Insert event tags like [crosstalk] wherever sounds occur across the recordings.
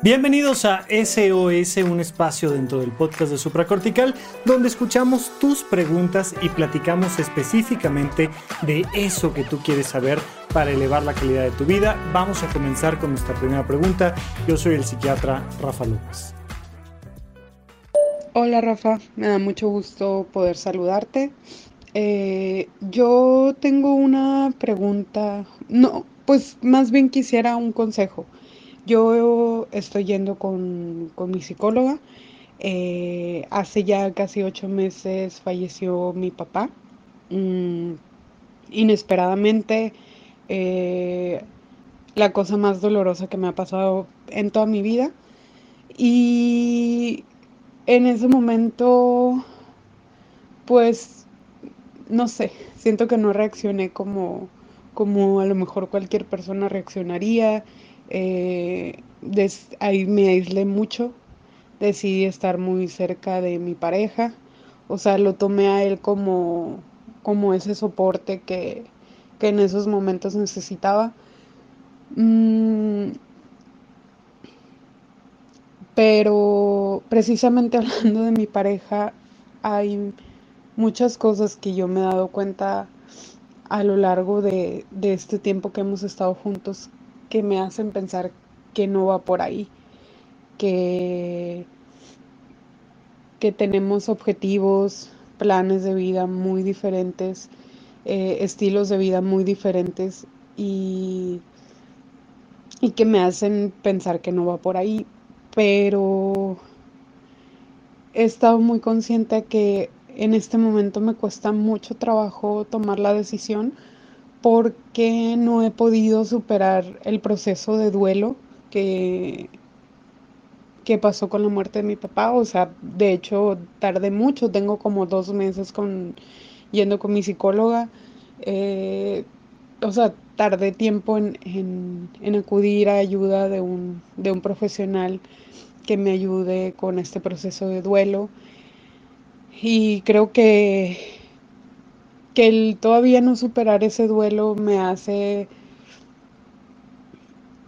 Bienvenidos a SOS, un espacio dentro del podcast de Supracortical, donde escuchamos tus preguntas y platicamos específicamente de eso que tú quieres saber para elevar la calidad de tu vida. Vamos a comenzar con nuestra primera pregunta. Yo soy el psiquiatra Rafa López. Hola Rafa, me da mucho gusto poder saludarte. Eh, yo tengo una pregunta, no, pues más bien quisiera un consejo. Yo estoy yendo con, mi psicóloga. Eh, hace ya casi ocho meses falleció mi papá. Mm, inesperadamente, eh, la cosa más dolorosa que me ha pasado en toda mi vida. Y en ese momento, pues, no sé, siento que no reaccioné como, como a lo mejor cualquier persona reaccionaría. Eh, ahí me aislé mucho, decidí estar muy cerca de mi pareja, o sea, lo tomé a él como, como ese soporte que, en esos momentos necesitaba. Mm, pero precisamente [laughs] hablando de mi pareja, hay muchas cosas que yo me he dado cuenta a lo largo de, de este tiempo que hemos estado juntos que me hacen pensar que no va por ahí, que, que tenemos objetivos, planes de vida muy diferentes, eh, estilos de vida muy diferentes y, y que me hacen pensar que no va por ahí, pero he estado muy consciente que en este momento me cuesta mucho trabajo tomar la decisión porque no he podido superar el proceso de duelo que, que pasó con la muerte de mi papá. O sea, de hecho, tardé mucho, tengo como dos meses con, yendo con mi psicóloga. Eh, o sea, tardé tiempo en, acudir a ayuda de un, de un profesional que me ayude con este proceso de duelo. Y creo que que el todavía no superar ese duelo me hace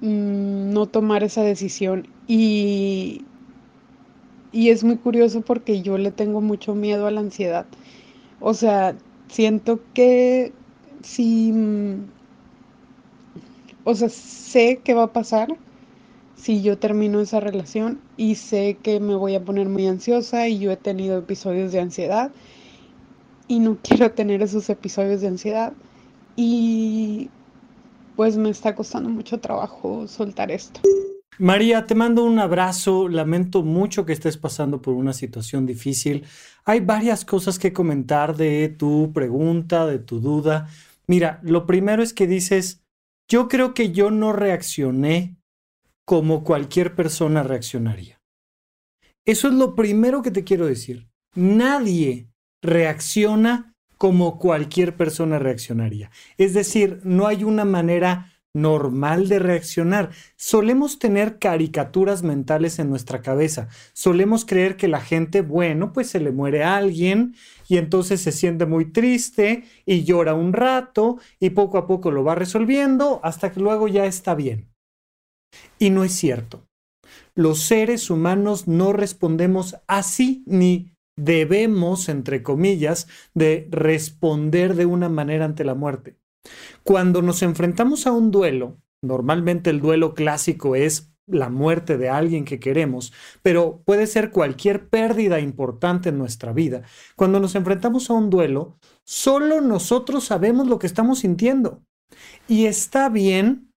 mm, no tomar esa decisión y, y es muy curioso porque yo le tengo mucho miedo a la ansiedad. O sea, siento que si, mm, o sea, sé qué va a pasar si yo termino esa relación y sé que me voy a poner muy ansiosa y yo he tenido episodios de ansiedad y no quiero tener esos episodios de ansiedad y pues me está costando mucho trabajo soltar esto. María, te mando un abrazo. Lamento mucho que estés pasando por una situación difícil. Hay varias cosas que comentar de tu pregunta, de tu duda. Mira, lo primero es que dices, yo creo que yo no reaccioné como cualquier persona reaccionaría. Eso es lo primero que te quiero decir. Nadie reacciona como cualquier persona reaccionaría. Es decir, no hay una manera normal de reaccionar. Solemos tener caricaturas mentales en nuestra cabeza. Solemos creer que la gente, bueno, pues se le muere a alguien y entonces se siente muy triste y llora un rato y poco a poco lo va resolviendo hasta que luego ya está bien. Y no es cierto. Los seres humanos no respondemos así ni debemos, entre comillas, de responder de una manera ante la muerte. Cuando nos enfrentamos a un duelo, normalmente el duelo clásico es la muerte de alguien que queremos, pero puede ser cualquier pérdida importante en nuestra vida. Cuando nos enfrentamos a un duelo, solo nosotros sabemos lo que estamos sintiendo. Y está bien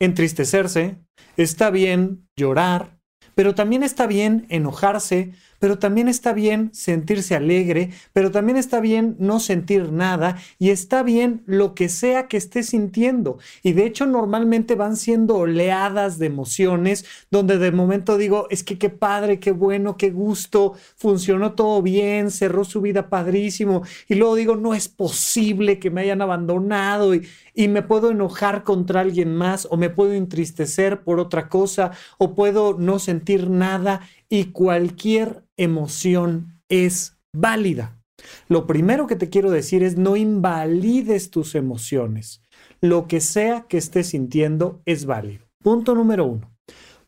entristecerse, está bien llorar, pero también está bien enojarse, pero también está bien sentirse alegre, pero también está bien no sentir nada y está bien lo que sea que esté sintiendo. Y de hecho normalmente van siendo oleadas de emociones donde de momento digo, es que qué padre, qué bueno, qué gusto, funcionó todo bien, cerró su vida padrísimo. Y luego digo, no es posible que me hayan abandonado y, y me puedo enojar contra alguien más o me puedo entristecer por otra cosa o puedo no sentir nada y cualquier emoción es válida. Lo primero que te quiero decir es no invalides tus emociones. Lo que sea que estés sintiendo es válido. Punto número uno.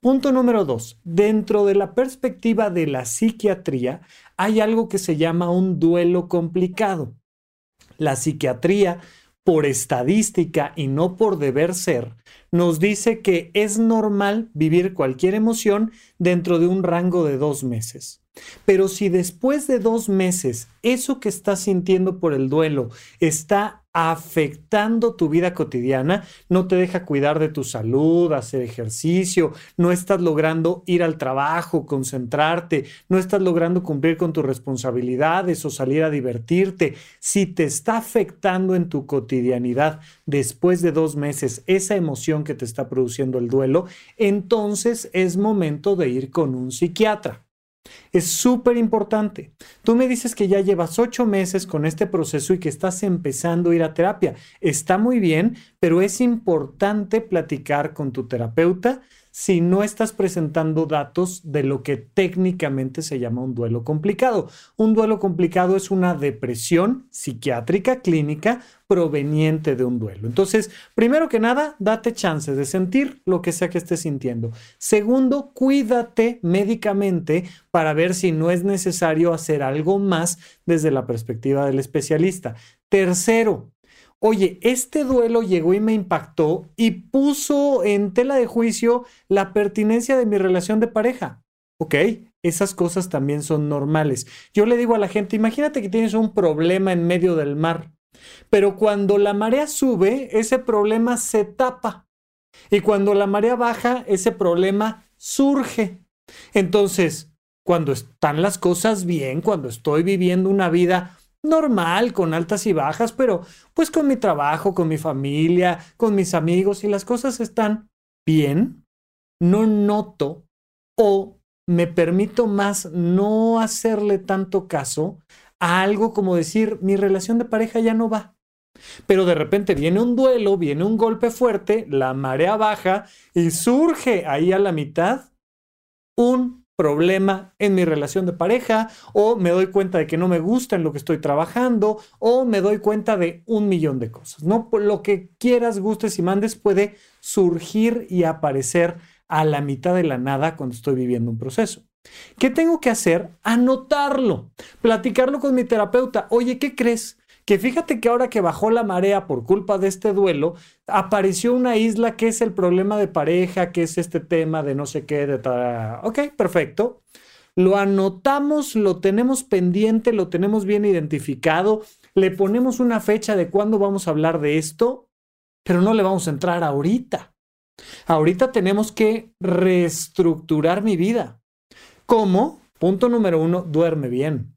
Punto número dos, dentro de la perspectiva de la psiquiatría hay algo que se llama un duelo complicado. La psiquiatría, por estadística y no por deber ser, nos dice que es normal vivir cualquier emoción dentro de un rango de dos meses. Pero si después de dos meses eso que estás sintiendo por el duelo está afectando tu vida cotidiana, no te deja cuidar de tu salud, hacer ejercicio, no estás logrando ir al trabajo, concentrarte, no estás logrando cumplir con tus responsabilidades o salir a divertirte, si te está afectando en tu cotidianidad después de dos meses esa emoción que te está produciendo el duelo, entonces es momento de ir con un psiquiatra. Es súper importante. Tú me dices que ya llevas ocho meses con este proceso y que estás empezando a ir a terapia. Está muy bien, pero es importante platicar con tu terapeuta si no estás presentando datos de lo que técnicamente se llama un duelo complicado. Un duelo complicado es una depresión psiquiátrica clínica proveniente de un duelo. Entonces, primero que nada, date chance de sentir lo que sea que estés sintiendo. Segundo, cuídate médicamente para ver si no es necesario hacer algo más desde la perspectiva del especialista. Tercero, oye, este duelo llegó y me impactó y puso en tela de juicio la pertinencia de mi relación de pareja. Ok, esas cosas también son normales. Yo le digo a la gente, imagínate que tienes un problema en medio del mar, pero cuando la marea sube, ese problema se tapa. Y cuando la marea baja, ese problema surge. Entonces, cuando están las cosas bien, cuando estoy viviendo una vida normal, con altas y bajas, pero pues con mi trabajo, con mi familia, con mis amigos y las cosas están bien, no noto o me permito más no hacerle tanto caso a algo como decir, mi relación de pareja ya no va. Pero de repente viene un duelo, viene un golpe fuerte, la marea baja y surge ahí a la mitad un problema en mi relación de pareja o me doy cuenta de que no me gusta en lo que estoy trabajando o me doy cuenta de un millón de cosas. No lo que quieras, gustes y mandes puede surgir y aparecer a la mitad de la nada cuando estoy viviendo un proceso. ¿Qué tengo que hacer? Anotarlo, platicarlo con mi terapeuta. Oye, ¿qué crees? Que fíjate que ahora que bajó la marea por culpa de este duelo, apareció una isla que es el problema de pareja, que es este tema de no sé qué, de tal. Ok, perfecto. Lo anotamos, lo tenemos pendiente, lo tenemos bien identificado, le ponemos una fecha de cuándo vamos a hablar de esto, pero no le vamos a entrar ahorita. Ahorita tenemos que reestructurar mi vida. ¿Cómo? Punto número uno, duerme bien.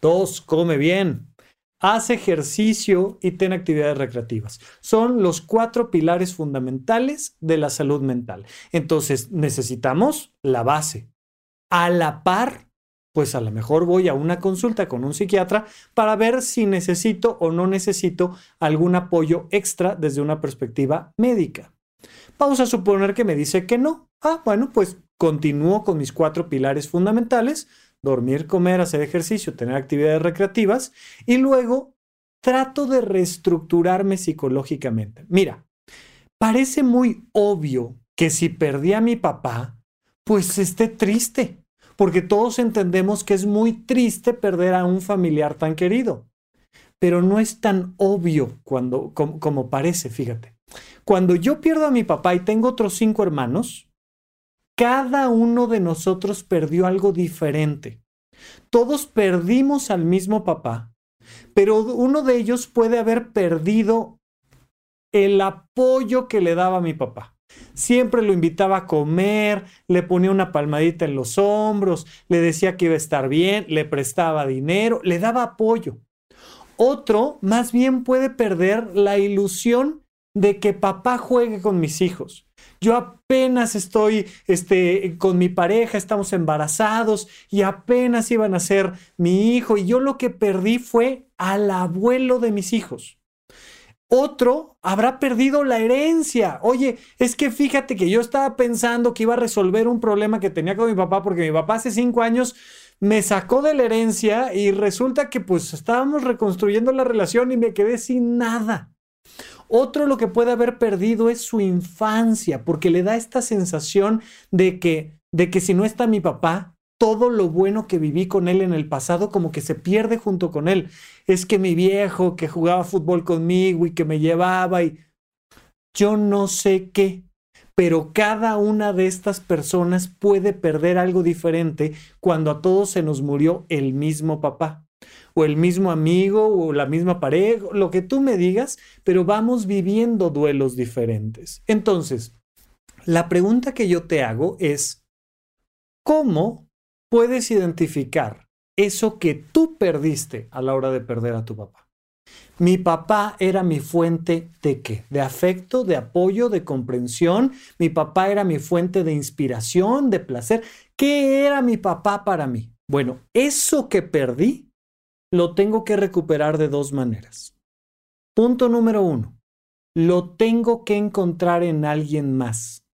Dos, come bien haz ejercicio y ten actividades recreativas. Son los cuatro pilares fundamentales de la salud mental. Entonces, necesitamos la base. A la par, pues a lo mejor voy a una consulta con un psiquiatra para ver si necesito o no necesito algún apoyo extra desde una perspectiva médica. Vamos a suponer que me dice que no. Ah, bueno, pues continúo con mis cuatro pilares fundamentales, dormir, comer, hacer ejercicio, tener actividades recreativas y luego trato de reestructurarme psicológicamente. Mira, parece muy obvio que si perdí a mi papá, pues esté triste, porque todos entendemos que es muy triste perder a un familiar tan querido, pero no es tan obvio cuando, como, como parece, fíjate. Cuando yo pierdo a mi papá y tengo otros cinco hermanos, cada uno de nosotros perdió algo diferente. Todos perdimos al mismo papá, pero uno de ellos puede haber perdido el apoyo que le daba mi papá. Siempre lo invitaba a comer, le ponía una palmadita en los hombros, le decía que iba a estar bien, le prestaba dinero, le daba apoyo. Otro más bien puede perder la ilusión de que papá juegue con mis hijos. Yo apenas estoy este, con mi pareja, estamos embarazados y apenas iban a ser mi hijo y yo lo que perdí fue al abuelo de mis hijos. Otro habrá perdido la herencia. Oye, es que fíjate que yo estaba pensando que iba a resolver un problema que tenía con mi papá porque mi papá hace cinco años me sacó de la herencia y resulta que pues estábamos reconstruyendo la relación y me quedé sin nada. Otro lo que puede haber perdido es su infancia, porque le da esta sensación de que, de que si no está mi papá, todo lo bueno que viví con él en el pasado como que se pierde junto con él. Es que mi viejo que jugaba fútbol conmigo y que me llevaba y yo no sé qué, pero cada una de estas personas puede perder algo diferente cuando a todos se nos murió el mismo papá o el mismo amigo o la misma pareja, lo que tú me digas, pero vamos viviendo duelos diferentes. Entonces, la pregunta que yo te hago es, ¿cómo puedes identificar eso que tú perdiste a la hora de perder a tu papá. Mi papá era mi fuente de qué? De afecto, de apoyo, de comprensión. Mi papá era mi fuente de inspiración, de placer. ¿Qué era mi papá para mí? Bueno, eso que perdí lo tengo que recuperar de dos maneras. Punto número uno, lo tengo que encontrar en alguien más.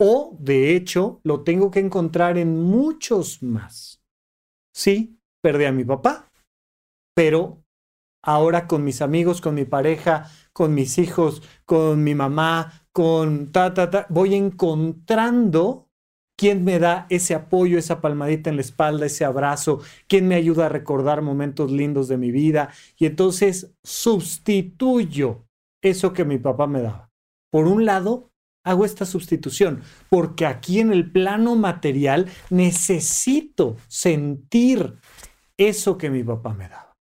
O, de hecho, lo tengo que encontrar en muchos más. Sí, perdí a mi papá, pero ahora con mis amigos, con mi pareja, con mis hijos, con mi mamá, con ta, ta, ta, voy encontrando quién me da ese apoyo, esa palmadita en la espalda, ese abrazo, quién me ayuda a recordar momentos lindos de mi vida. Y entonces sustituyo eso que mi papá me daba. Por un lado, hago esta sustitución, porque aquí en el plano material necesito sentir eso que mi papá me daba.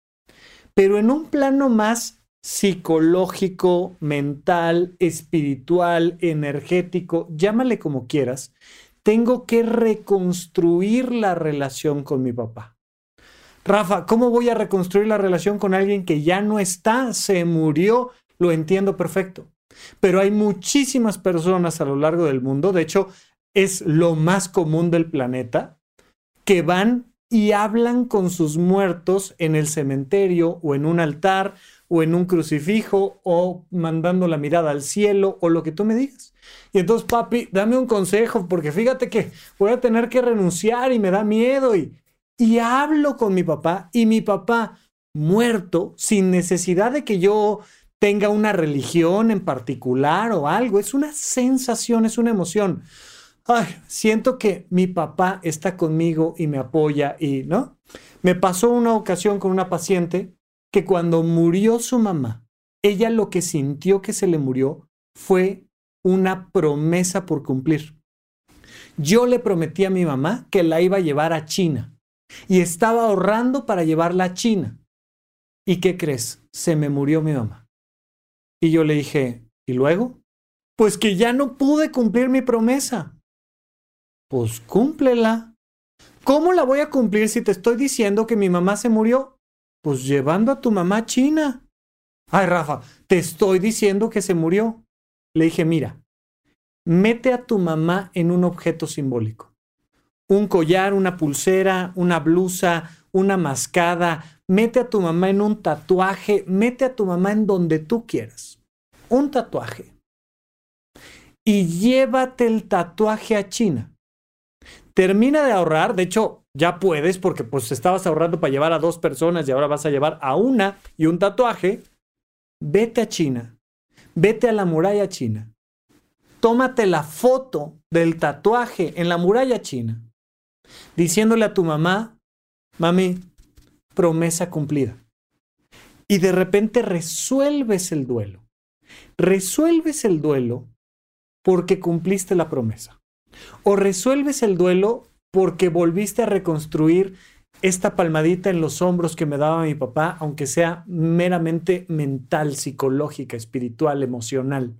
Pero en un plano más psicológico, mental, espiritual, energético, llámale como quieras, tengo que reconstruir la relación con mi papá. Rafa, ¿cómo voy a reconstruir la relación con alguien que ya no está? Se murió. Lo entiendo perfecto. Pero hay muchísimas personas a lo largo del mundo, de hecho es lo más común del planeta, que van y hablan con sus muertos en el cementerio o en un altar o en un crucifijo o mandando la mirada al cielo o lo que tú me digas. Y entonces, papi, dame un consejo porque fíjate que voy a tener que renunciar y me da miedo y, y hablo con mi papá y mi papá muerto sin necesidad de que yo tenga una religión en particular o algo. Es una sensación, es una emoción. Ay, siento que mi papá está conmigo y me apoya y, ¿no? Me pasó una ocasión con una paciente que cuando murió su mamá, ella lo que sintió que se le murió fue una promesa por cumplir. Yo le prometí a mi mamá que la iba a llevar a China y estaba ahorrando para llevarla a China. ¿Y qué crees? Se me murió mi mamá. Y yo le dije, ¿y luego? Pues que ya no pude cumplir mi promesa. Pues cúmplela. ¿Cómo la voy a cumplir si te estoy diciendo que mi mamá se murió? Pues llevando a tu mamá a China. Ay, Rafa, te estoy diciendo que se murió. Le dije, mira, mete a tu mamá en un objeto simbólico. Un collar, una pulsera, una blusa, una mascada, mete a tu mamá en un tatuaje, mete a tu mamá en donde tú quieras. Un tatuaje. Y llévate el tatuaje a China. Termina de ahorrar, de hecho, ya puedes porque pues estabas ahorrando para llevar a dos personas y ahora vas a llevar a una y un tatuaje. Vete a China. Vete a la muralla china. Tómate la foto del tatuaje en la muralla china. Diciéndole a tu mamá, mami, promesa cumplida. Y de repente resuelves el duelo. Resuelves el duelo porque cumpliste la promesa. O resuelves el duelo porque volviste a reconstruir esta palmadita en los hombros que me daba mi papá, aunque sea meramente mental, psicológica, espiritual, emocional.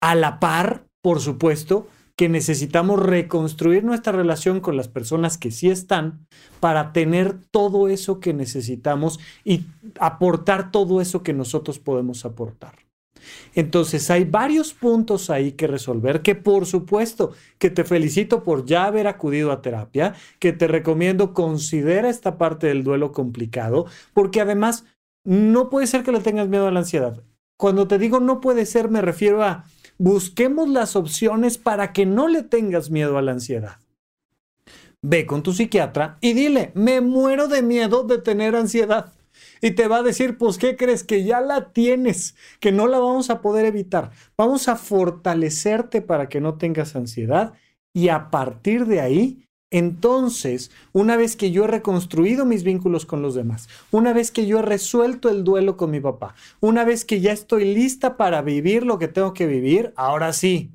A la par, por supuesto, que necesitamos reconstruir nuestra relación con las personas que sí están para tener todo eso que necesitamos y aportar todo eso que nosotros podemos aportar. Entonces hay varios puntos ahí que resolver que por supuesto que te felicito por ya haber acudido a terapia, que te recomiendo considera esta parte del duelo complicado, porque además no puede ser que le tengas miedo a la ansiedad. Cuando te digo no puede ser me refiero a busquemos las opciones para que no le tengas miedo a la ansiedad. Ve con tu psiquiatra y dile, me muero de miedo de tener ansiedad. Y te va a decir, pues, ¿qué crees? Que ya la tienes, que no la vamos a poder evitar. Vamos a fortalecerte para que no tengas ansiedad y a partir de ahí entonces, una vez que yo he reconstruido mis vínculos con los demás, una vez que yo he resuelto el duelo con mi papá, una vez que ya estoy lista para vivir lo que tengo que vivir, ahora sí,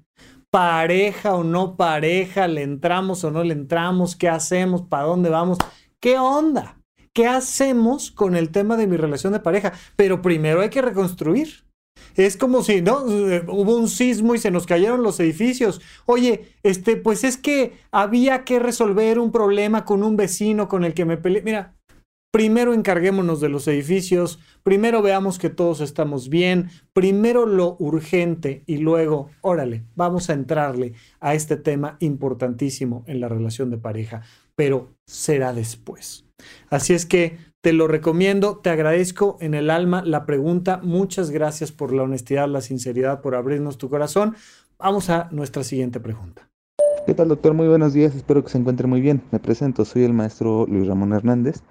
pareja o no pareja, le entramos o no le entramos, qué hacemos, para dónde vamos, qué onda, qué hacemos con el tema de mi relación de pareja. Pero primero hay que reconstruir. Es como si, ¿no? Hubo un sismo y se nos cayeron los edificios. Oye, este, pues es que había que resolver un problema con un vecino con el que me peleé. Mira, primero encarguémonos de los edificios, primero veamos que todos estamos bien, primero lo urgente y luego, órale, vamos a entrarle a este tema importantísimo en la relación de pareja, pero será después. Así es que te lo recomiendo, te agradezco en el alma la pregunta. Muchas gracias por la honestidad, la sinceridad, por abrirnos tu corazón. Vamos a nuestra siguiente pregunta. ¿Qué tal, doctor? Muy buenos días, espero que se encuentre muy bien. Me presento, soy el maestro Luis Ramón Hernández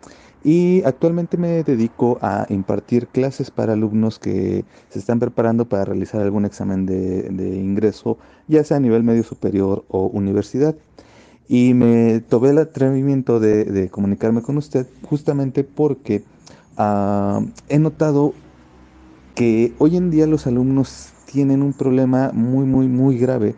y actualmente me dedico a impartir clases para alumnos que se están preparando para realizar algún examen de, de ingreso, ya sea a nivel medio superior o universidad y me tomé el atrevimiento de, comunicarme con usted justamente porque ah, he notado que hoy en día los alumnos tienen un problema muy, muy, muy grave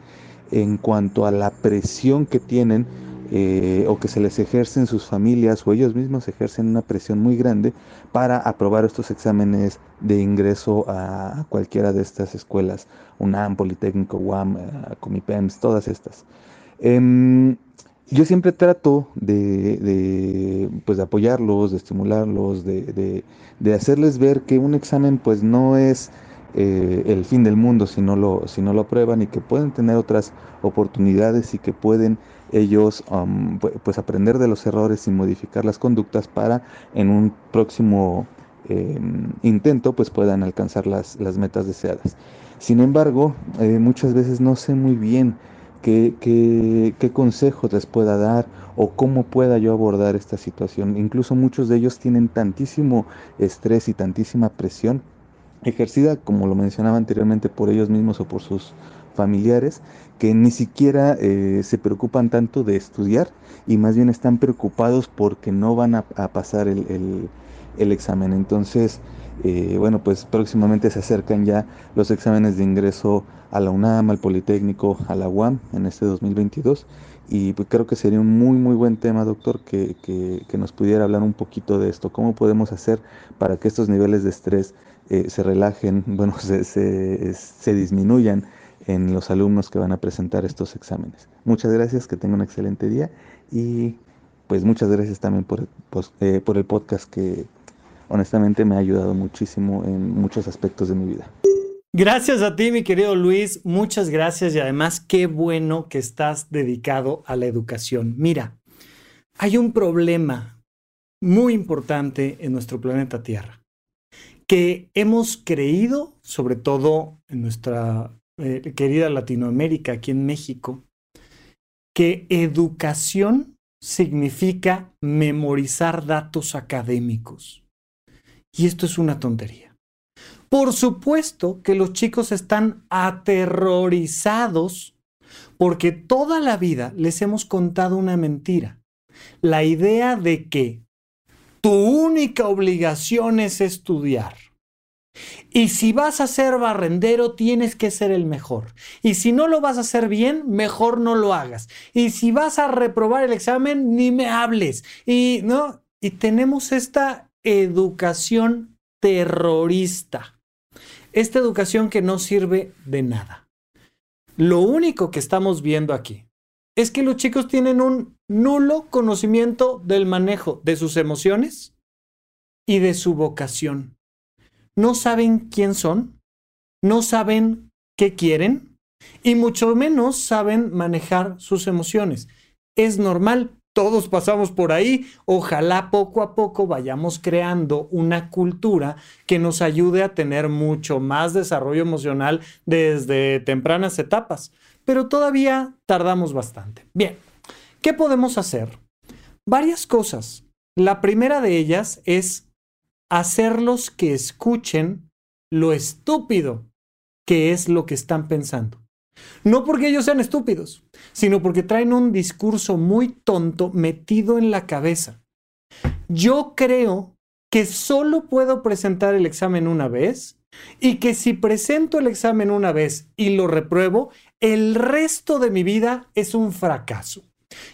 en cuanto a la presión que tienen eh, o que se les ejerce en sus familias o ellos mismos ejercen una presión muy grande para aprobar estos exámenes de ingreso a cualquiera de estas escuelas, UNAM, Politécnico, UAM, eh, Comipems, todas estas. Em, yo siempre trato de, pues, de apoyarlos, de estimularlos, de, hacerles ver que un examen pues no es eh, el fin del mundo si no, lo, si no lo aprueban y que pueden tener otras oportunidades y que pueden ellos um, pues aprender de los errores y modificar las conductas para en un próximo em, intento pues puedan alcanzar las, las metas deseadas. Sin embargo, eh, muchas veces no sé muy bien qué, qué, consejos les pueda dar o cómo pueda yo abordar esta situación. Incluso muchos de ellos tienen tantísimo estrés y tantísima presión ejercida, como lo mencionaba anteriormente, por ellos mismos o por sus familiares, que ni siquiera eh, se preocupan tanto de estudiar y más bien están preocupados porque no van a, pasar el, el examen. Entonces, eh, bueno, pues próximamente se acercan ya los exámenes de ingreso a la UNAM, al Politécnico, a la UAM en este 2022. Y pues creo que sería un muy, muy buen tema, doctor, que, nos pudiera hablar un poquito de esto. ¿Cómo podemos hacer para que estos niveles de estrés eh, se relajen, [laughs] bueno, se, se, disminuyan en los alumnos que van a presentar estos exámenes? Muchas gracias, que tengan un excelente día y pues muchas gracias también por, eh, por el podcast que, honestamente me ha ayudado muchísimo en muchos aspectos de mi vida. Gracias a ti, mi querido Luis. Muchas gracias y además qué bueno que estás dedicado a la educación. Mira, hay un problema muy importante en nuestro planeta Tierra que hemos creído, sobre todo en nuestra eh, querida Latinoamérica, aquí en México, que educación significa memorizar datos académicos. Y esto es una tontería. Por supuesto que los chicos están aterrorizados porque toda la vida les hemos contado una mentira. La idea de que tu única obligación es estudiar. Y si vas a ser barrendero, tienes que ser el mejor. Y si no lo vas a hacer bien, mejor no lo hagas. Y si vas a reprobar el examen, ni me hables. Y no, y tenemos esta educación terrorista. Esta educación que no sirve de nada. Lo único que estamos viendo aquí es que los chicos tienen un nulo conocimiento del manejo de sus emociones y de su vocación. No saben quién son, no saben qué quieren y mucho menos saben manejar sus emociones. Es normal, todos pasamos por ahí. Ojalá poco a poco vayamos creando una cultura que nos ayude a tener mucho más desarrollo emocional desde tempranas etapas. Pero todavía tardamos bastante. Bien, ¿qué podemos hacer? Varias cosas. La primera de ellas es hacerlos que escuchen lo estúpido que es lo que están pensando. No porque ellos sean estúpidos, sino porque traen un discurso muy tonto metido en la cabeza. Yo creo que solo puedo presentar el examen una vez y que si presento el examen una vez y lo repruebo, el resto de mi vida es un fracaso.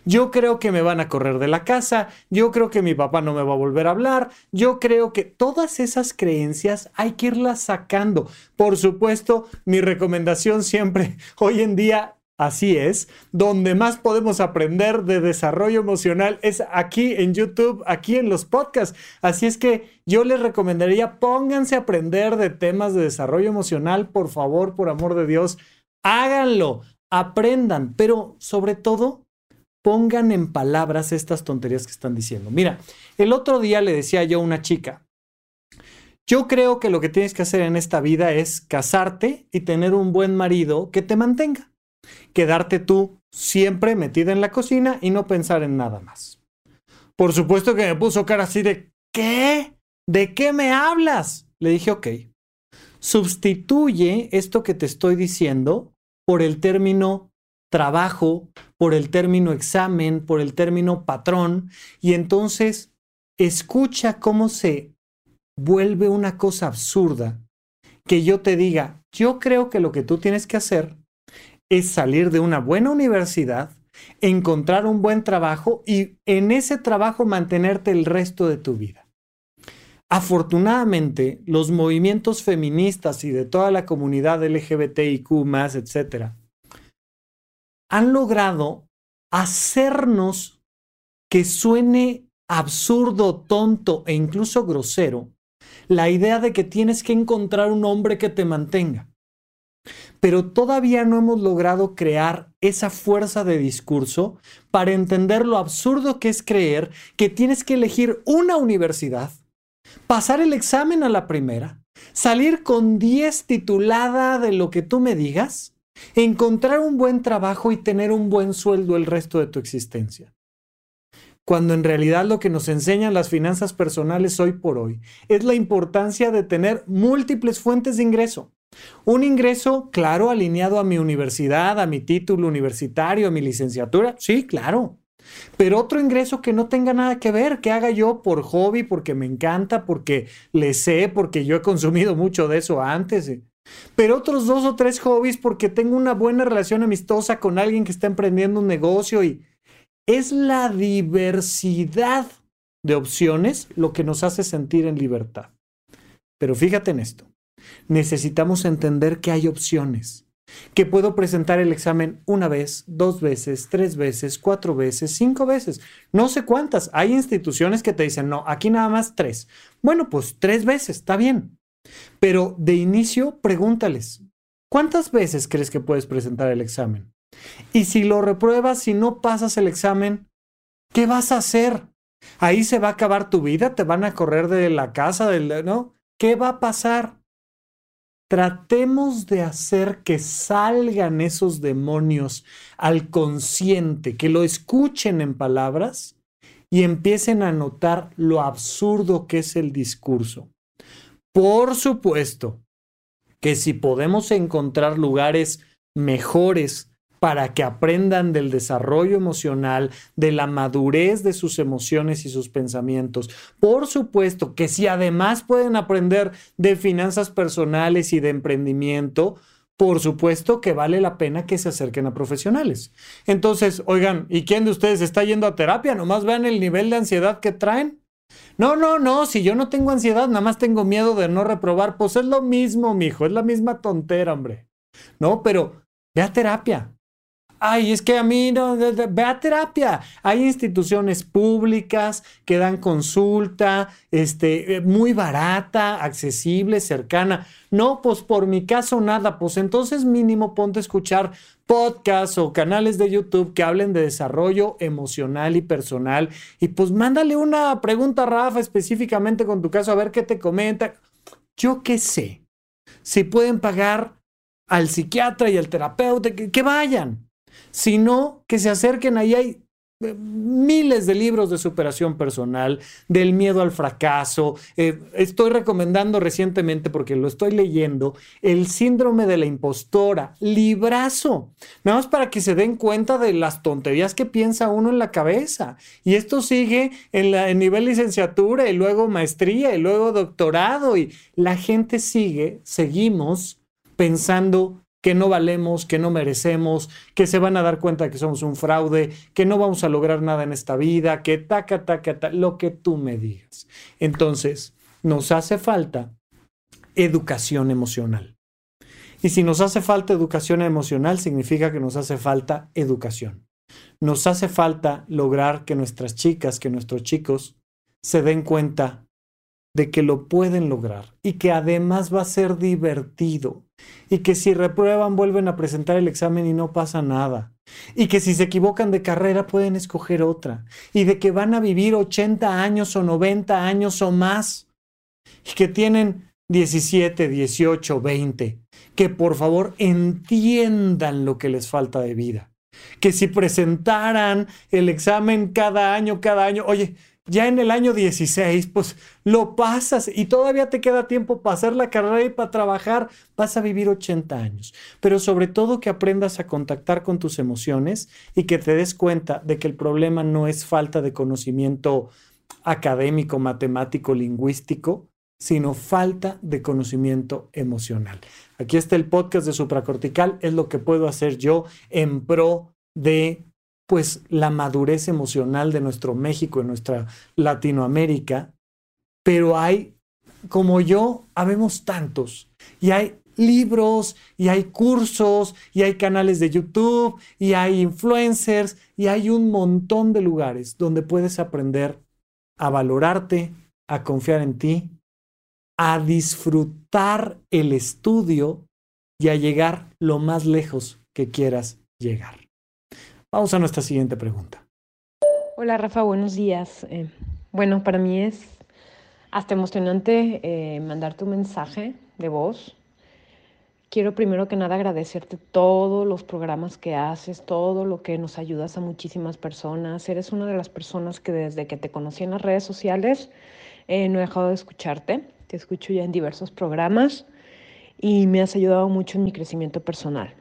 Yo creo que me van a correr de la casa, yo creo que mi papá no me va a volver a hablar, yo creo que todas esas creencias hay que irlas sacando. Por supuesto, mi recomendación siempre [laughs] hoy en día Así es, donde más podemos aprender de desarrollo emocional es aquí en YouTube, aquí en los podcasts. Así es que yo les recomendaría, pónganse a aprender de temas de desarrollo emocional, por favor, por amor de Dios, háganlo, aprendan, pero sobre todo, pongan en palabras estas tonterías que están diciendo. Mira, el otro día le decía yo a una chica, yo creo que lo que tienes que hacer en esta vida es casarte y tener un buen marido que te mantenga. Quedarte tú siempre metida en la cocina y no pensar en nada más. Por supuesto que me puso cara así de, ¿qué? ¿De qué me hablas? Le dije, ok, sustituye esto que te estoy diciendo por el término trabajo, por el término examen, por el término patrón, y entonces escucha cómo se vuelve una cosa absurda que yo te diga, yo creo que lo que tú tienes que hacer es salir de una buena universidad, encontrar un buen trabajo y en ese trabajo mantenerte el resto de tu vida. Afortunadamente, los movimientos feministas y de toda la comunidad LGBTIQ, etcétera, han logrado hacernos que suene absurdo, tonto e incluso grosero la idea de que tienes que encontrar un hombre que te mantenga. Pero todavía no hemos logrado crear esa fuerza de discurso para entender lo absurdo que es creer que tienes que elegir una universidad, pasar el examen a la primera, salir con 10 titulada de lo que tú me digas encontrar un buen trabajo y tener un buen sueldo el resto de tu existencia. Cuando en realidad lo que nos enseñan las finanzas personales hoy por hoy es la importancia de tener múltiples fuentes de ingreso. Un ingreso, claro, alineado a mi universidad, a mi título universitario, a mi licenciatura, sí, claro. Pero otro ingreso que no tenga nada que ver, que haga yo por hobby, porque me encanta, porque le sé, porque yo he consumido mucho de eso antes. Pero otros dos o tres hobbies porque tengo una buena relación amistosa con alguien que está emprendiendo un negocio y es la diversidad de opciones lo que nos hace sentir en libertad. Pero fíjate en esto, necesitamos entender que hay opciones, que puedo presentar el examen una vez, dos veces, tres veces, cuatro veces, cinco veces, no sé cuántas. Hay instituciones que te dicen, no, aquí nada más tres. Bueno, pues tres veces, está bien. Pero de inicio, pregúntales, ¿cuántas veces crees que puedes presentar el examen? Y si lo repruebas, si no pasas el examen, ¿qué vas a hacer? Ahí se va a acabar tu vida, te van a correr de la casa, del, ¿no? ¿Qué va a pasar? Tratemos de hacer que salgan esos demonios al consciente, que lo escuchen en palabras y empiecen a notar lo absurdo que es el discurso. Por supuesto que si podemos encontrar lugares mejores para que aprendan del desarrollo emocional, de la madurez de sus emociones y sus pensamientos. Por supuesto que si además pueden aprender de finanzas personales y de emprendimiento, por supuesto que vale la pena que se acerquen a profesionales. Entonces, oigan, ¿y quién de ustedes está yendo a terapia? Nomás vean el nivel de ansiedad que traen. No, no, no, si yo no tengo ansiedad, nada más tengo miedo de no reprobar, pues es lo mismo, mijo, es la misma tontera, hombre. No, pero ve a terapia. Ay, es que a mí no, ve a terapia. Hay instituciones públicas que dan consulta, este, eh, muy barata, accesible, cercana. No, pues por mi caso nada, pues entonces mínimo ponte a escuchar podcasts o canales de YouTube que hablen de desarrollo emocional y personal. Y pues mándale una pregunta a Rafa específicamente con tu caso a ver qué te comenta. Yo qué sé. Si pueden pagar al psiquiatra y al terapeuta, que, vayan. Si no, que se acerquen. Ahí hay miles de libros de superación personal, del miedo al fracaso. Eh, estoy recomendando recientemente, porque lo estoy leyendo, el síndrome de la impostora, librazo, nada más para que se den cuenta de las tonterías que piensa uno en la cabeza. Y esto sigue en, la, en nivel licenciatura y luego maestría y luego doctorado y la gente sigue, seguimos pensando que no valemos, que no merecemos, que se van a dar cuenta que somos un fraude, que no vamos a lograr nada en esta vida, que taca, taca, taca, lo que tú me digas. Entonces, nos hace falta educación emocional. Y si nos hace falta educación emocional, significa que nos hace falta educación. Nos hace falta lograr que nuestras chicas, que nuestros chicos se den cuenta de que lo pueden lograr y que además va a ser divertido y que si reprueban vuelven a presentar el examen y no pasa nada. Y que si se equivocan de carrera pueden escoger otra. Y de que van a vivir 80 años o 90 años o más. Y que tienen 17, 18, 20, que por favor entiendan lo que les falta de vida. Que si presentaran el examen cada año, cada año, oye, ya en el año 16, pues lo pasas y todavía te queda tiempo para hacer la carrera y para trabajar, vas a vivir 80 años. Pero sobre todo que aprendas a contactar con tus emociones y que te des cuenta de que el problema no es falta de conocimiento académico, matemático, lingüístico, sino falta de conocimiento emocional. Aquí está el podcast de supracortical, es lo que puedo hacer yo en pro de pues la madurez emocional de nuestro México, y nuestra Latinoamérica, pero hay, como yo, habemos tantos y hay libros y hay cursos y hay canales de YouTube y hay influencers y hay un montón de lugares donde puedes aprender a valorarte, a confiar en ti, a disfrutar el estudio y a llegar lo más lejos que quieras llegar. Vamos a nuestra siguiente pregunta. Hola Rafa, buenos días. Eh, bueno, para mí es hasta emocionante eh, mandar tu mensaje de voz. Quiero primero que nada agradecerte todos los programas que haces, todo lo que nos ayudas a muchísimas personas. Eres una de las personas que desde que te conocí en las redes sociales eh, no he dejado de escucharte. Te escucho ya en diversos programas y me has ayudado mucho en mi crecimiento personal.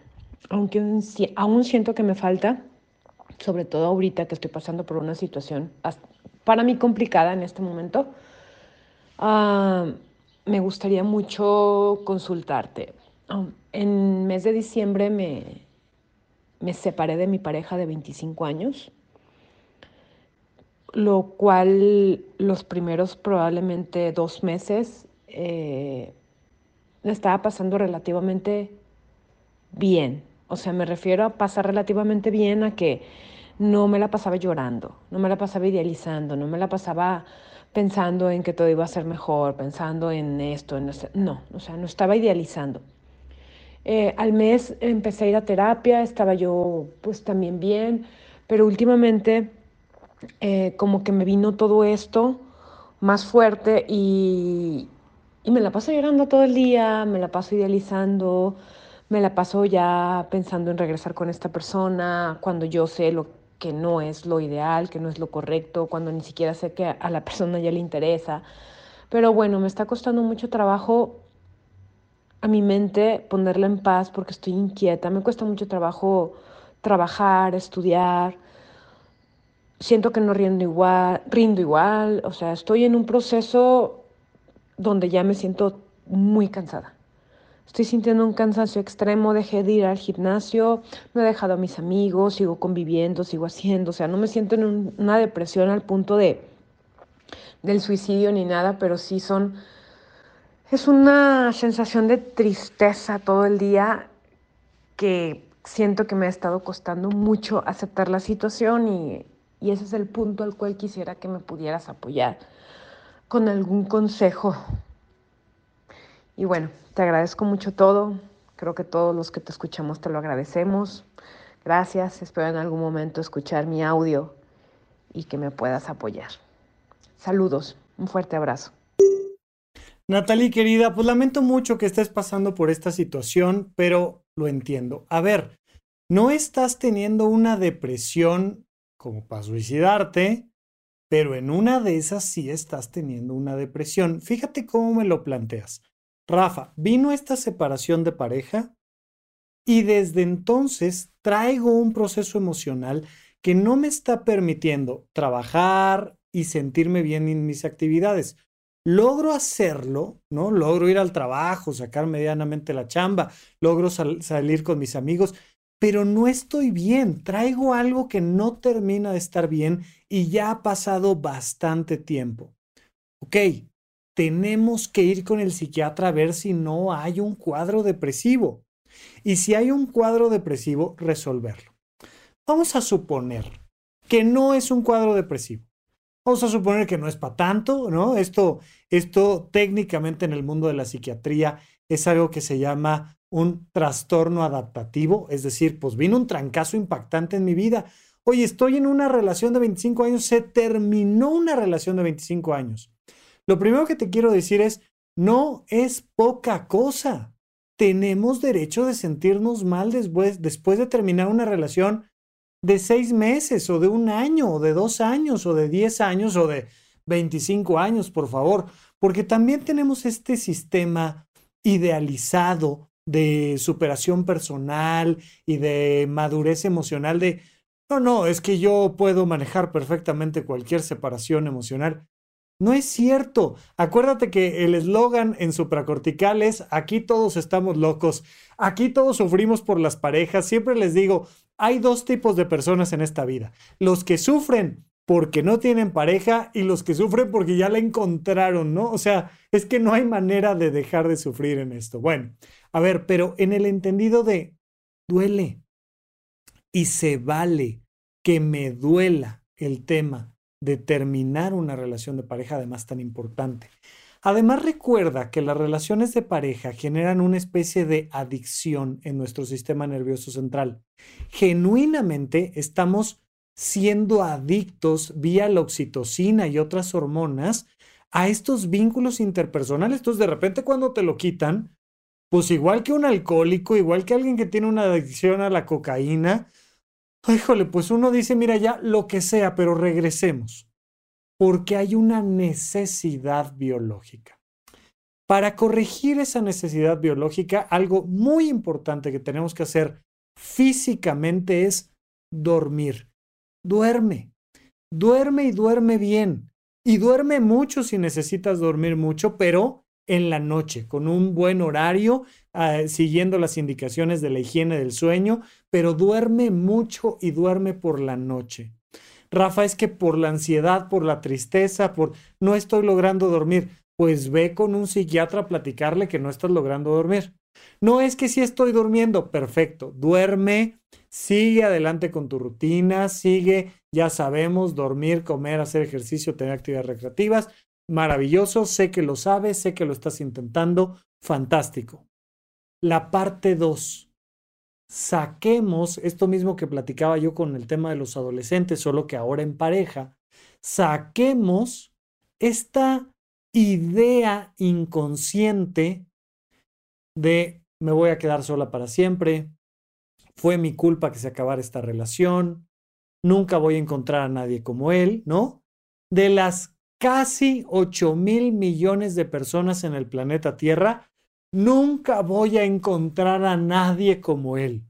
Aunque aún siento que me falta, sobre todo ahorita que estoy pasando por una situación para mí complicada en este momento, ah, me gustaría mucho consultarte. Ah, en mes de diciembre me, me separé de mi pareja de 25 años, lo cual los primeros probablemente dos meses eh, estaba pasando relativamente bien. O sea, me refiero a pasar relativamente bien a que no me la pasaba llorando, no me la pasaba idealizando, no me la pasaba pensando en que todo iba a ser mejor, pensando en esto, en no, o sea, no estaba idealizando. Eh, al mes empecé a ir a terapia, estaba yo pues también bien, pero últimamente eh, como que me vino todo esto más fuerte y, y me la paso llorando todo el día, me la paso idealizando, me la paso ya pensando en regresar con esta persona, cuando yo sé lo que no es lo ideal, que no es lo correcto, cuando ni siquiera sé que a la persona ya le interesa. Pero bueno, me está costando mucho trabajo a mi mente ponerla en paz porque estoy inquieta, me cuesta mucho trabajo trabajar, estudiar. Siento que no rindo igual, rindo igual, o sea, estoy en un proceso donde ya me siento muy cansada. Estoy sintiendo un cansancio extremo, dejé de ir al gimnasio, no he dejado a mis amigos, sigo conviviendo, sigo haciendo, o sea, no me siento en una depresión al punto de del suicidio ni nada, pero sí son es una sensación de tristeza todo el día que siento que me ha estado costando mucho aceptar la situación y, y ese es el punto al cual quisiera que me pudieras apoyar con algún consejo. Y bueno, te agradezco mucho todo. Creo que todos los que te escuchamos te lo agradecemos. Gracias. Espero en algún momento escuchar mi audio y que me puedas apoyar. Saludos. Un fuerte abrazo. Natalie, querida, pues lamento mucho que estés pasando por esta situación, pero lo entiendo. A ver, no estás teniendo una depresión como para suicidarte, pero en una de esas sí estás teniendo una depresión. Fíjate cómo me lo planteas. Rafa, vino esta separación de pareja y desde entonces traigo un proceso emocional que no me está permitiendo trabajar y sentirme bien en mis actividades. Logro hacerlo, ¿no? Logro ir al trabajo, sacar medianamente la chamba, logro salir con mis amigos, pero no estoy bien. Traigo algo que no termina de estar bien y ya ha pasado bastante tiempo. Ok, tenemos que ir con el psiquiatra a ver si no hay un cuadro depresivo. Y si hay un cuadro depresivo, resolverlo. Vamos a suponer que no es un cuadro depresivo. Vamos a suponer que no es para tanto, ¿no? Esto, esto técnicamente en el mundo de la psiquiatría es algo que se llama un trastorno adaptativo, es decir, pues vino un trancazo impactante en mi vida. Oye, estoy en una relación de 25 años, se terminó una relación de 25 años. Lo primero que te quiero decir es, no es poca cosa. Tenemos derecho de sentirnos mal después, después de terminar una relación de seis meses o de un año o de dos años o de diez años o de 25 años, por favor, porque también tenemos este sistema idealizado de superación personal y de madurez emocional de, no, no, es que yo puedo manejar perfectamente cualquier separación emocional. No es cierto. Acuérdate que el eslogan en supracortical es, aquí todos estamos locos, aquí todos sufrimos por las parejas. Siempre les digo, hay dos tipos de personas en esta vida. Los que sufren porque no tienen pareja y los que sufren porque ya la encontraron, ¿no? O sea, es que no hay manera de dejar de sufrir en esto. Bueno, a ver, pero en el entendido de duele y se vale que me duela el tema de terminar una relación de pareja, además tan importante. Además, recuerda que las relaciones de pareja generan una especie de adicción en nuestro sistema nervioso central. Genuinamente estamos siendo adictos vía la oxitocina y otras hormonas a estos vínculos interpersonales. Entonces, de repente cuando te lo quitan, pues igual que un alcohólico, igual que alguien que tiene una adicción a la cocaína, híjole, pues uno dice, mira ya, lo que sea, pero regresemos, porque hay una necesidad biológica. Para corregir esa necesidad biológica, algo muy importante que tenemos que hacer físicamente es dormir. Duerme, duerme y duerme bien. Y duerme mucho si necesitas dormir mucho, pero en la noche, con un buen horario, ah, siguiendo las indicaciones de la higiene del sueño, pero duerme mucho y duerme por la noche. Rafa, es que por la ansiedad, por la tristeza, por no estoy logrando dormir, pues ve con un psiquiatra a platicarle que no estás logrando dormir. No es que si estoy durmiendo, perfecto, duerme, sigue adelante con tu rutina, sigue, ya sabemos, dormir, comer, hacer ejercicio, tener actividades recreativas, maravilloso, sé que lo sabes, sé que lo estás intentando, fantástico. La parte 2. Saquemos esto mismo que platicaba yo con el tema de los adolescentes, solo que ahora en pareja, saquemos esta idea inconsciente de me voy a quedar sola para siempre, fue mi culpa que se acabara esta relación, nunca voy a encontrar a nadie como él, ¿no? De las casi 8 mil millones de personas en el planeta Tierra, nunca voy a encontrar a nadie como él.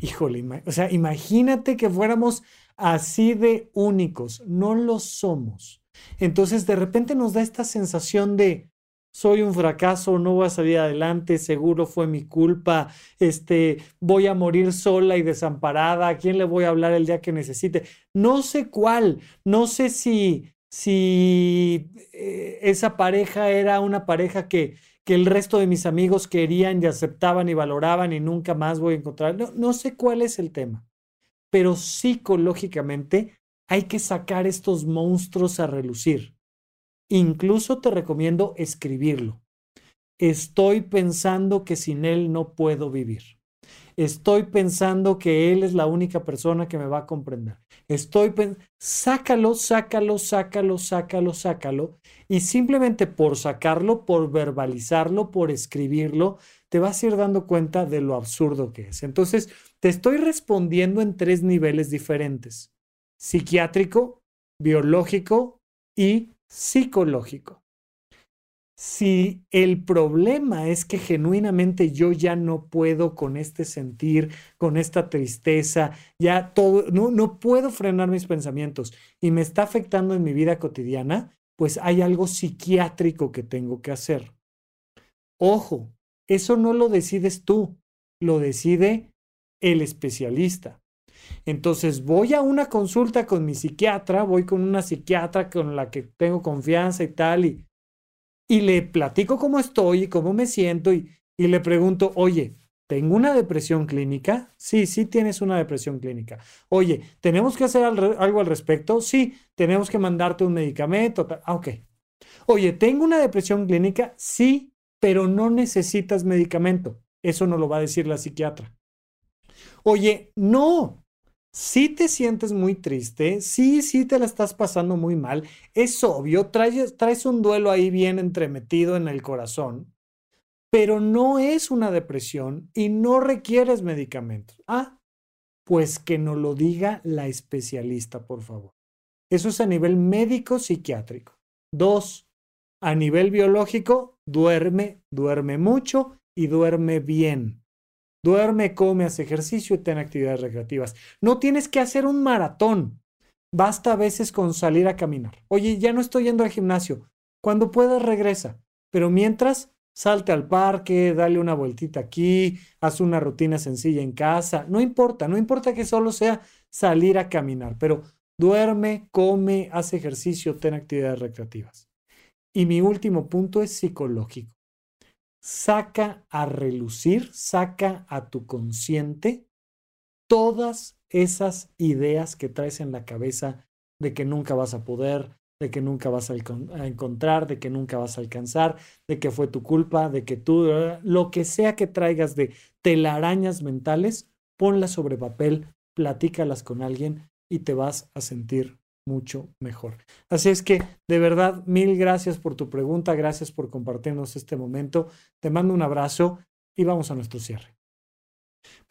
Híjole, o sea, imagínate que fuéramos así de únicos, no lo somos. Entonces de repente nos da esta sensación de soy un fracaso, no voy a salir adelante, seguro fue mi culpa, este, voy a morir sola y desamparada, ¿a quién le voy a hablar el día que necesite? No sé cuál, no sé si si eh, esa pareja era una pareja que, que el resto de mis amigos querían y aceptaban y valoraban y nunca más voy a encontrar. No, no sé cuál es el tema, pero psicológicamente hay que sacar estos monstruos a relucir. Incluso te recomiendo escribirlo. Estoy pensando que sin él no puedo vivir. Estoy pensando que él es la única persona que me va a comprender. Estoy sácalo, sácalo, sácalo, sácalo, sácalo. Y simplemente por sacarlo, por verbalizarlo, por escribirlo, te vas a ir dando cuenta de lo absurdo que es. Entonces, te estoy respondiendo en tres niveles diferentes. psiquiátrico, biológico y psicológico. Si el problema es que genuinamente yo ya no puedo con este sentir, con esta tristeza, ya todo, no, no puedo frenar mis pensamientos y me está afectando en mi vida cotidiana, pues hay algo psiquiátrico que tengo que hacer. Ojo, eso no lo decides tú, lo decide el especialista. Entonces voy a una consulta con mi psiquiatra, voy con una psiquiatra con la que tengo confianza y tal, y, y le platico cómo estoy y cómo me siento y, y le pregunto, oye, ¿tengo una depresión clínica? Sí, sí tienes una depresión clínica. Oye, ¿tenemos que hacer algo al respecto? Sí, tenemos que mandarte un medicamento. Ah, ok. Oye, ¿tengo una depresión clínica? Sí, pero no necesitas medicamento. Eso no lo va a decir la psiquiatra. Oye, no, si te sientes muy triste, sí, sí te la estás pasando muy mal, es obvio, traes, un duelo ahí bien entremetido en el corazón, pero no es una depresión y no requieres medicamentos. Ah, pues que nos lo diga la especialista, por favor. Eso es a nivel médico psiquiátrico. Dos, a nivel biológico, duerme, duerme mucho y duerme bien. Duerme, come, hace ejercicio y ten actividades recreativas. No tienes que hacer un maratón. Basta a veces con salir a caminar. Oye, ya no estoy yendo al gimnasio. Cuando puedas, regresa. Pero mientras, salte al parque, dale una vueltita aquí, haz una rutina sencilla en casa. No importa, no importa que solo sea salir a caminar, pero duerme, come, haz ejercicio, ten actividades recreativas. Y mi último punto es psicológico saca a relucir, saca a tu consciente todas esas ideas que traes en la cabeza de que nunca vas a poder, de que nunca vas a, encontrar, de que nunca vas a alcanzar, de que fue tu culpa, de que tú, lo que sea que traigas de telarañas mentales, ponlas sobre papel, platícalas con alguien y te vas a sentir mucho mejor. Así es que, de verdad, mil gracias por tu pregunta, gracias por compartirnos este momento. Te mando un abrazo y vamos a nuestro cierre.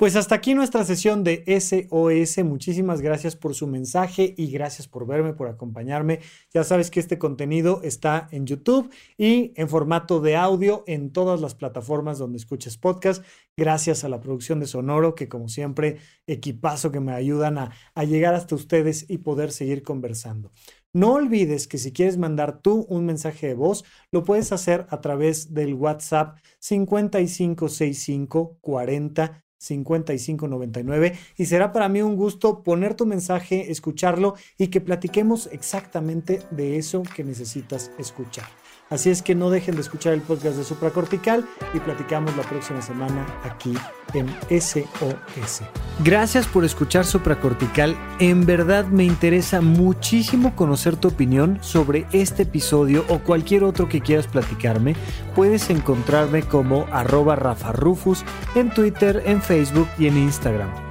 Pues hasta aquí nuestra sesión de SOS. Muchísimas gracias por su mensaje y gracias por verme, por acompañarme. Ya sabes que este contenido está en YouTube y en formato de audio en todas las plataformas donde escuches podcast. Gracias a la producción de Sonoro, que como siempre, equipazo que me ayudan a, a llegar hasta ustedes y poder seguir conversando. No olvides que si quieres mandar tú un mensaje de voz, lo puedes hacer a través del WhatsApp 5565 40 5599 y será para mí un gusto poner tu mensaje, escucharlo y que platiquemos exactamente de eso que necesitas escuchar. Así es que no dejen de escuchar el podcast de Supracortical y platicamos la próxima semana aquí en SOS. Gracias por escuchar Supracortical. En verdad me interesa muchísimo conocer tu opinión sobre este episodio o cualquier otro que quieras platicarme. Puedes encontrarme como arroba Rafa Rufus en Twitter, en Facebook y en Instagram.